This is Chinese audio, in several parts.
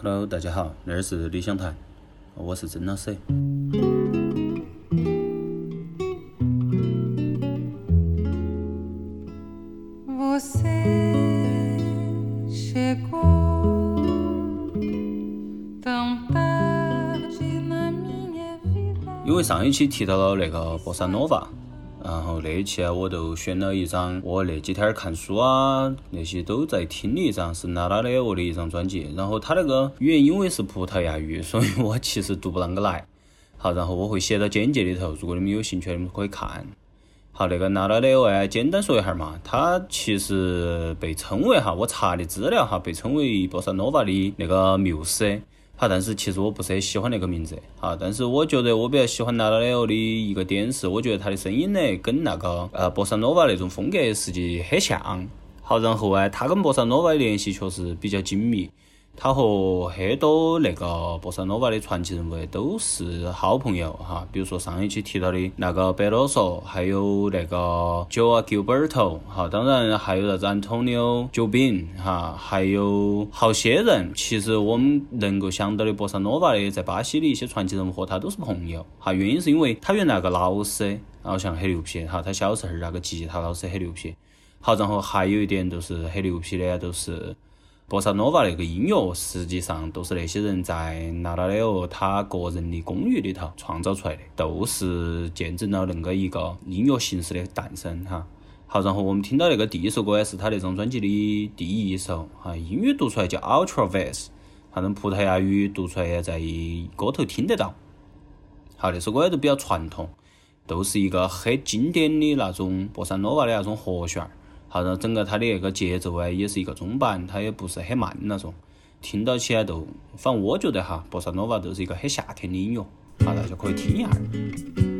Hello，大家好，那儿是理想台，我是曾老师。因为上一期提到了那个波萨诺瓦。然后那期啊，我就选了一张我那几天看书啊，那些都在听的一张，是娜拉的我的一张专辑。然后他那个语言因为是葡萄牙语，所以我其实读不啷个来。好，然后我会写到简介里头，如果你们有兴趣，你们可以看。好，那个娜拉的。我哎，简单说一下嘛，他其实被称为哈，我查的资料哈，被称为波萨诺瓦的那个缪斯。好，但是其实我不是很喜欢那个名字。好，但是我觉得我比较喜欢娜拉雷欧的一个点是，我觉得他的声音呢跟那个呃博萨诺瓦那种风格实际很像。好，然后啊，他跟博萨诺瓦的联系确实比较紧密。他和很多那个博萨诺瓦的传奇人物都是好朋友哈，比如说上一期提到的那个贝罗索，还有那个 Joe Gilberto 哈，当然还有啥子 Antonio Jobim 哈，还有好些人。其实我们能够想到的博萨诺瓦的在巴西的一些传奇人物和他都是朋友哈，原因是因为他原来那个老师，然后像很牛皮哈，他小时候那个吉他老师很牛皮。好，然后还有一点就是很牛皮的，都是。波萨诺瓦那个音乐，实际上都是那些人在纳拉雷欧他个人的公寓里头创造出来的，都是见证了恁个一个音乐形式的诞生哈。好，然后我们听到那个第一首歌也是他那张专辑的第一首哈，英语读出来叫 Ultra Vest，反正葡萄牙语读出来在歌头听得到。好，那首歌也都比较传统，都是一个很经典的那种波萨诺瓦的那种和弦。好，然后整个它的那个节奏啊，也是一个中板，它也不是很慢那种，听到起来都，反正我觉得哈，波萨诺瓦都是一个很夏天的音乐，好，大家可以听一下。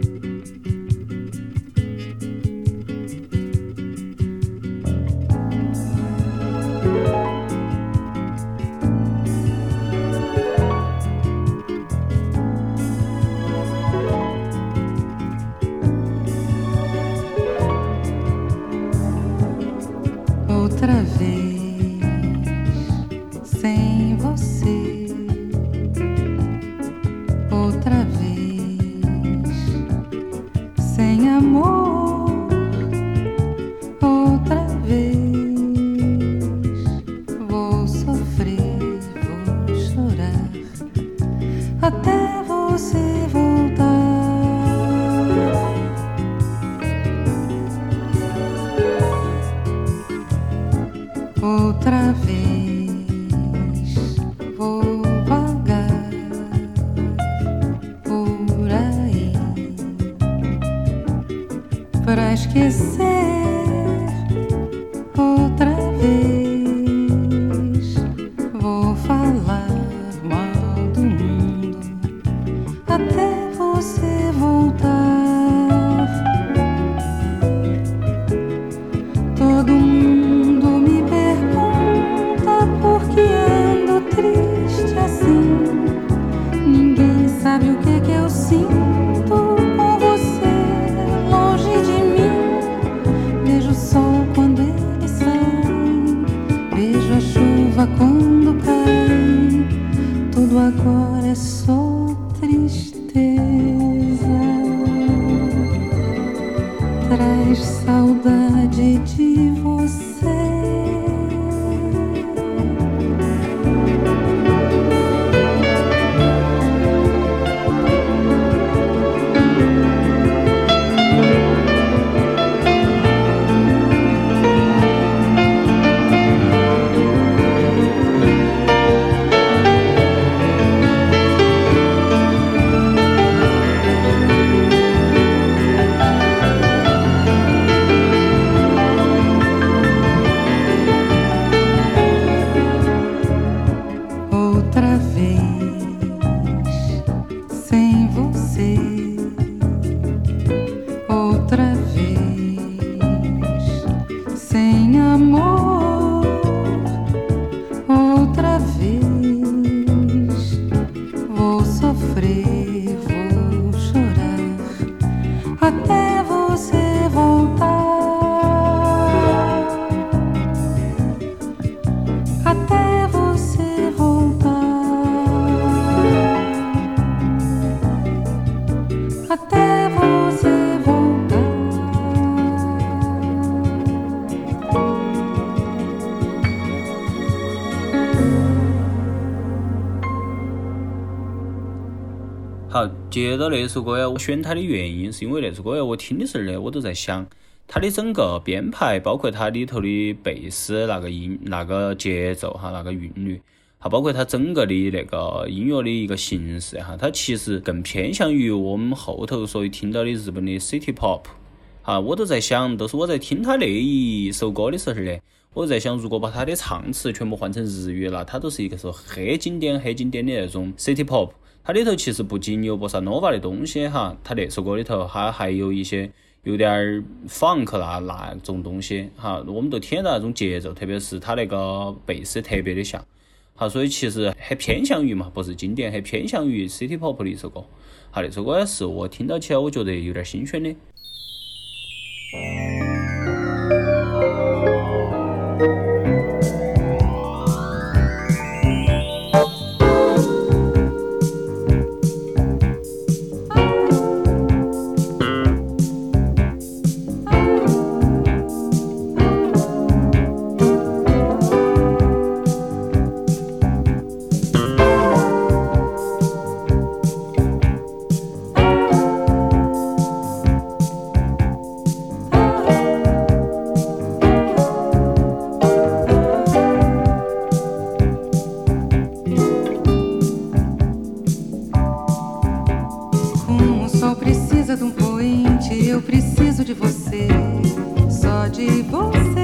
って接着那首歌呀，我选它的原因是因为那首歌呀，我听的时候呢，我都在想，它的整个编排，包括它里头的贝斯那个音、那个节奏哈，那个韵律，还包括它整个的那个音乐的一个形式哈，它其实更偏向于我们后头所听到的日本的 City Pop。啊，我都在想，都是我在听他那一首歌的时候呢，我在想，如果把它的唱词全部换成日语了，它都是一个说很经典、很经典的那种 City Pop。它里头其实不仅有波萨诺瓦的东西哈，它那首歌里头它还有一些有点儿 funk 那那种东西哈，我们都听到那种节奏，特别是它那个贝斯特别的像，好，所以其实很偏向于嘛，不是经典，很偏向于 City Pop 的一首歌。好，那首歌是我听到起来我觉得有点新鲜的。preciso de você, só de você.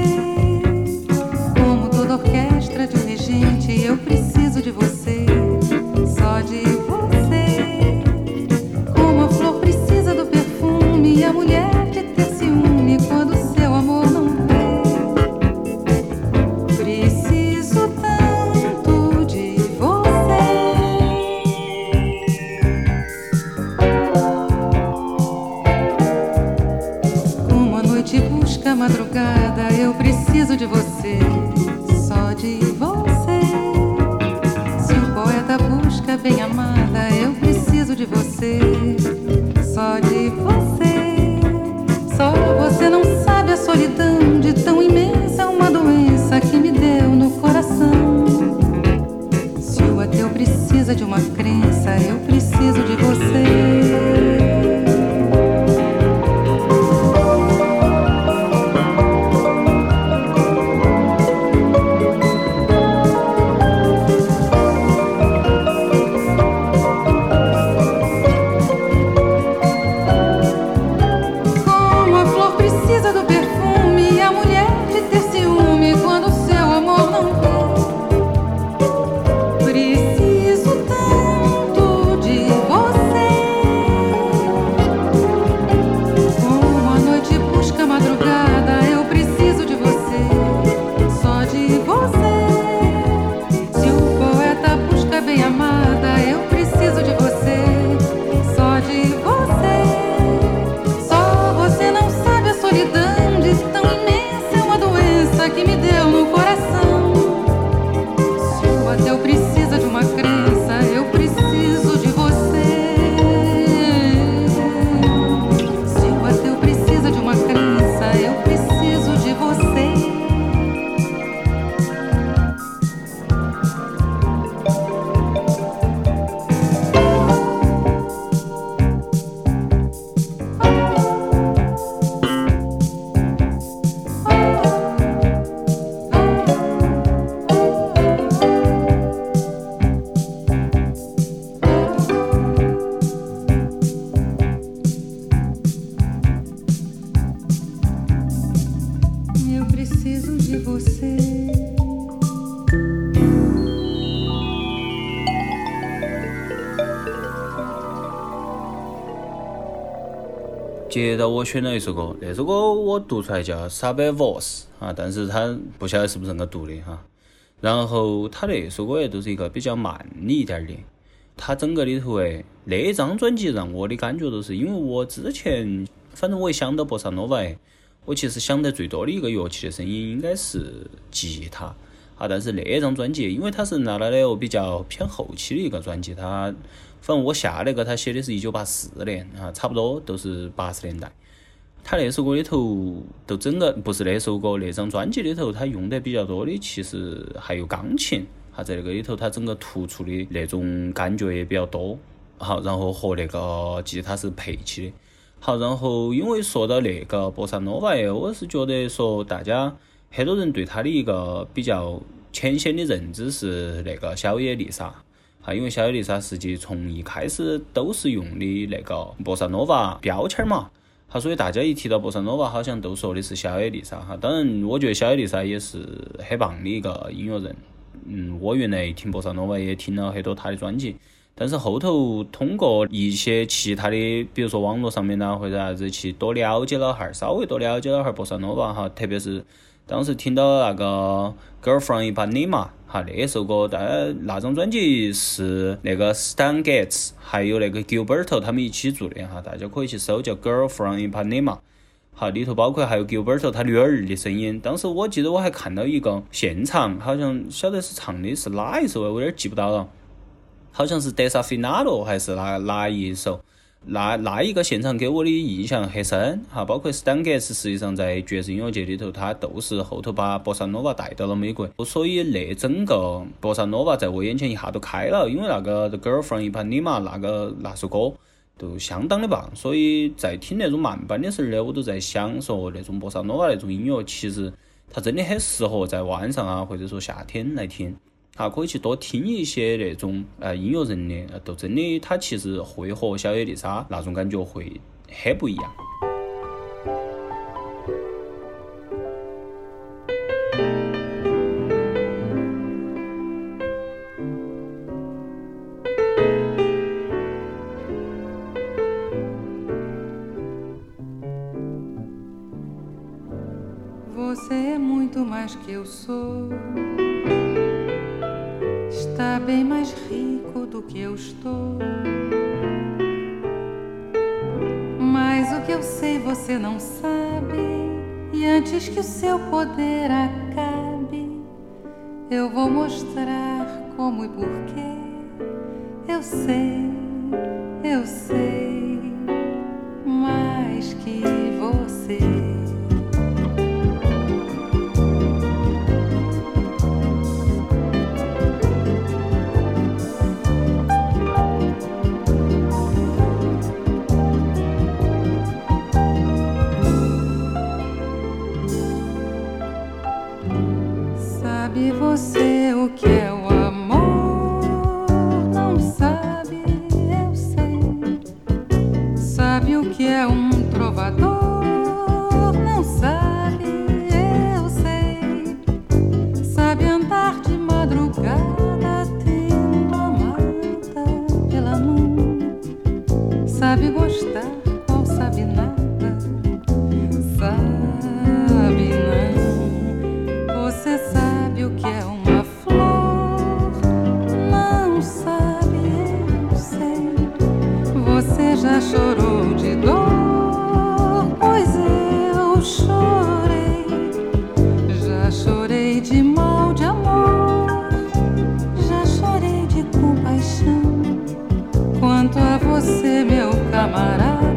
接着我选了一首歌，那首歌我读出来叫 Sabe Voz 啊，但是它不晓得是不是那个读的哈。然后它那首歌也都是一个比较慢的一点的，它整个里头诶，那张专辑让我的感觉都是，因为我之前反正我一想到波萨诺瓦，我其实想得最多的一个乐器的声音应该是吉他啊。但是那张专辑，因为它是拿来的比较偏后期的一个专辑，它。反正我下那个他写的是一九八四年啊，差不多都是八十年代。他那首歌里头，都整个不是那首歌，那张专辑里头，他用的比较多的，其实还有钢琴。哈，在那个里头，他整个突出的那种感觉也比较多。好，然后和那个吉他是配起的。好，然后因为说到那个波萨诺瓦，我是觉得说大家很多人对他的一个比较浅显的认知是那个小野丽莎。啊，因为小野丽莎实际从一开始都是用的那个波萨诺瓦标签嘛。好，所以大家一提到波萨诺瓦，好像都说的是小野丽莎。哈，当然，我觉得小野丽莎也是很棒的一个音乐人。嗯，我原来听波萨诺瓦也听了很多他的专辑。但是后头通过一些其他的，比如说网络上面呐，或者啥子去多了解了哈儿，稍微多了解了哈儿波萨诺瓦哈，特别是当时听到那个《Girl from Ipanema》哈那首歌，但那张专辑是那个 Stan Getz 还有那个 Gilberto 他们一起做的哈，大家可以去搜叫《Girl from Ipanema》，好里头包括还有 Gilberto 他女儿的声音。当时我记得我还看到一个现场，好像晓得是唱的是哪一首，我有点记不到了。好像是德萨菲纳罗还是哪哪一首？那那一个现场给我的印象很深哈，包括斯坦格斯，实际上在爵士音乐界里头，他都是后头把波萨诺瓦带到了美国，所以那整个波萨诺瓦在我眼前一下都开了，因为那个 The Girl from Ipanema 那个那首歌都相当的棒，所以在听那种慢板的时候呢，我都在想说那种波萨诺瓦那种音乐，其实它真的很适合在晚上啊，或者说夏天来听。啊，可以去多听一些那种呃音乐人的，都真的，他其实会和小野丽莎那种感觉会很不一样。Que eu estou. Mas o que eu sei você não sabe. E antes que o seu poder acabe, eu vou mostrar como e porquê. Eu sei, eu sei, mais que você. que é um trovador. amarás.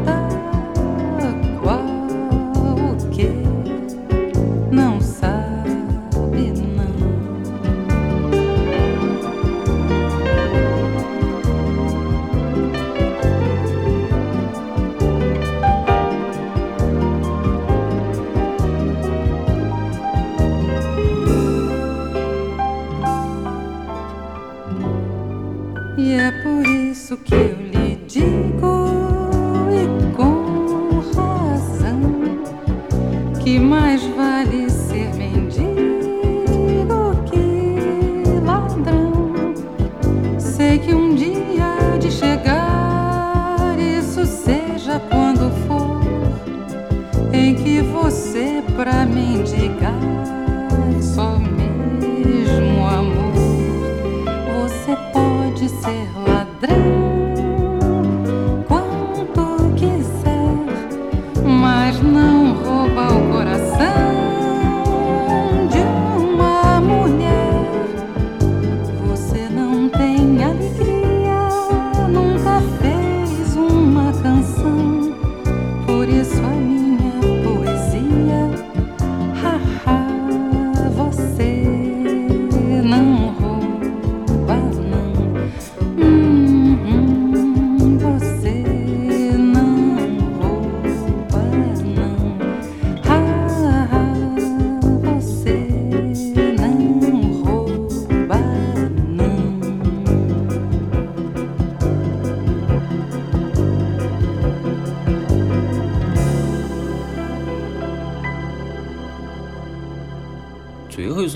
pra me.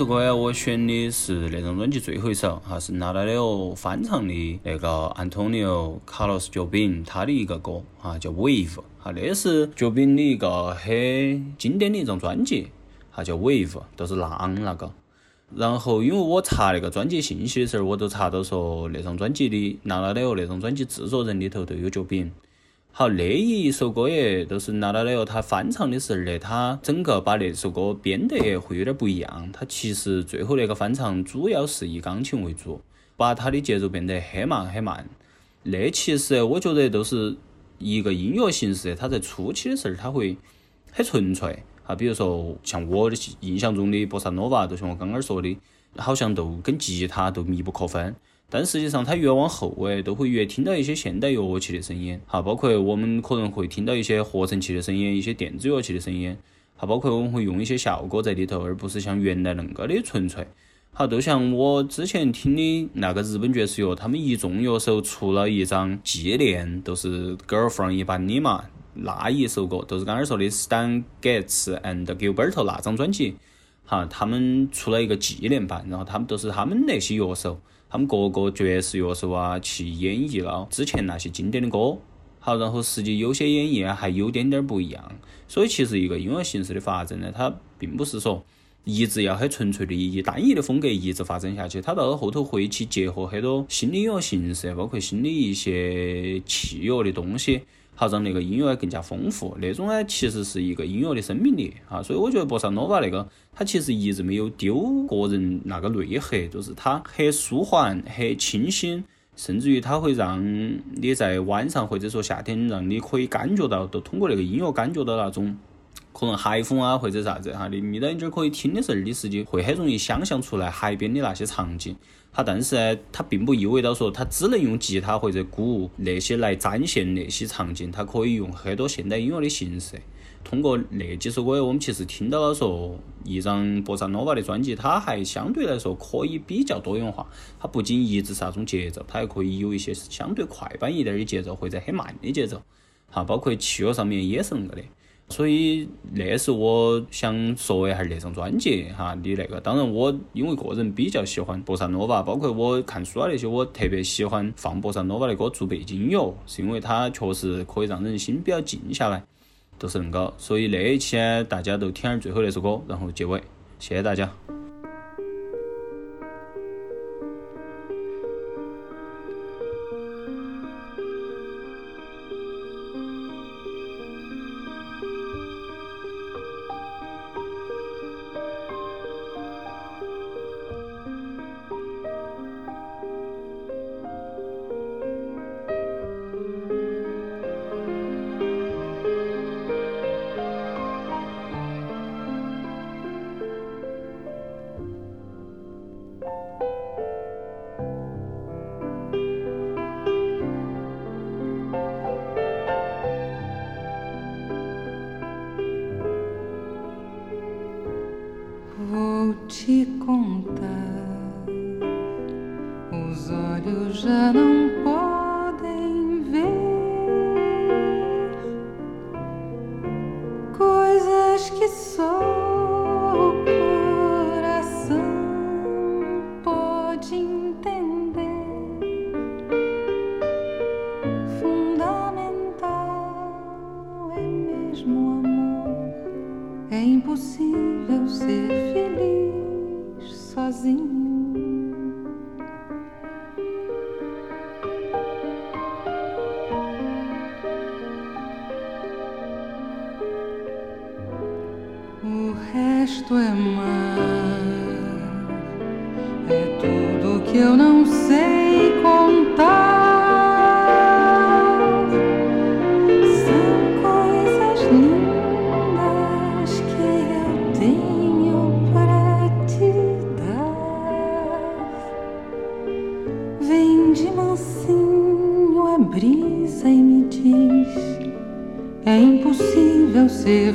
首歌呀，我选的是那张专辑最后一首，哈，是拿来了翻唱的那个 Antonio Carlos Jobim 他的一个歌，哈，叫 Wave，哈，那是角饼的一个很经典的一张专辑，哈，叫 Wave，都是浪那个。然后因为我查那个专辑信息的时候，我都查到说那张专辑的拿来了那张专辑制作人里头都有角饼。好，那一首歌也都是拿到那个他翻唱的时候呢，他整个把那首歌编得会有点不一样。他其实最后那个翻唱主要是以钢琴为主，把他的节奏变得很慢很慢。那其实我觉得都是一个音乐形式，它在初期的时候它会很纯粹。啊，比如说像我的印象中的波萨诺瓦，就像我刚刚说的，好像都跟吉他都密不可分。但实际上，它越往后诶，都会越听到一些现代乐器的声音，哈，包括我们可能会听到一些合成器的声音，一些电子乐器的声音，哈，包括我们会用一些效果在里头，而不是像原来恁个的纯粹。好，就像我之前听的那个日本爵士乐，他们一众乐手出了一张纪念，都是 Girl from Ipanema 嘛，那一首歌，就是刚刚说的 Stan Getz and Gilberto 那张专辑，哈，他们出了一个纪念版，然后他们都是他们那些乐手。他们各个爵士乐手啊，去演绎了之前那些经典的歌。好，然后实际有些演绎啊，还有点点不一样。所以其实一个音乐形式的发展呢，它并不是说一直要很纯粹的以单一的风格一直发展下去，它到后头会去结合很多新的音乐形式，包括新的一些器乐的东西。好让那个音乐更加丰富，那种呢其实是一个音乐的生命力啊，所以我觉得波萨诺瓦那个，它其实一直没有丢个人那个内核，就是它很舒缓、很清新，甚至于它会让你在晚上或者说夏天，让你可以感觉到，都通过那个音乐感觉到那种。可能海风啊，或者啥子哈，你眯到眼睛可以听的时候，你实际会很容易想象出来海边的那些场景。它但是呢，它并不意味着说它只能用吉他或者鼓那些来展现那些场景，它可以用很多现代音乐的形式。通过那几首歌，我们其实听到了说，一张波萨诺瓦的专辑，它还相对来说可以比较多元化。它不仅一直是那种节奏，它还可以有一些相对快板一点的节奏，或者很慢的节奏。哈，包括器乐上面也是恁个的。所以那是我想说一下那张专辑哈你那个。当然，我因为个人比较喜欢博萨诺瓦，包括我看书啊那些，我特别喜欢放博萨诺瓦的歌做背景音乐，是因为它确实可以让人心比较静下来，都是恁个。所以那一期呢，大家都听下最后那首歌，然后结尾，谢谢大家。já não resto é mar. É tudo que eu não sei contar. São coisas lindas que eu tenho para te dar. Vem de mansinho a brisa e me diz: é impossível ser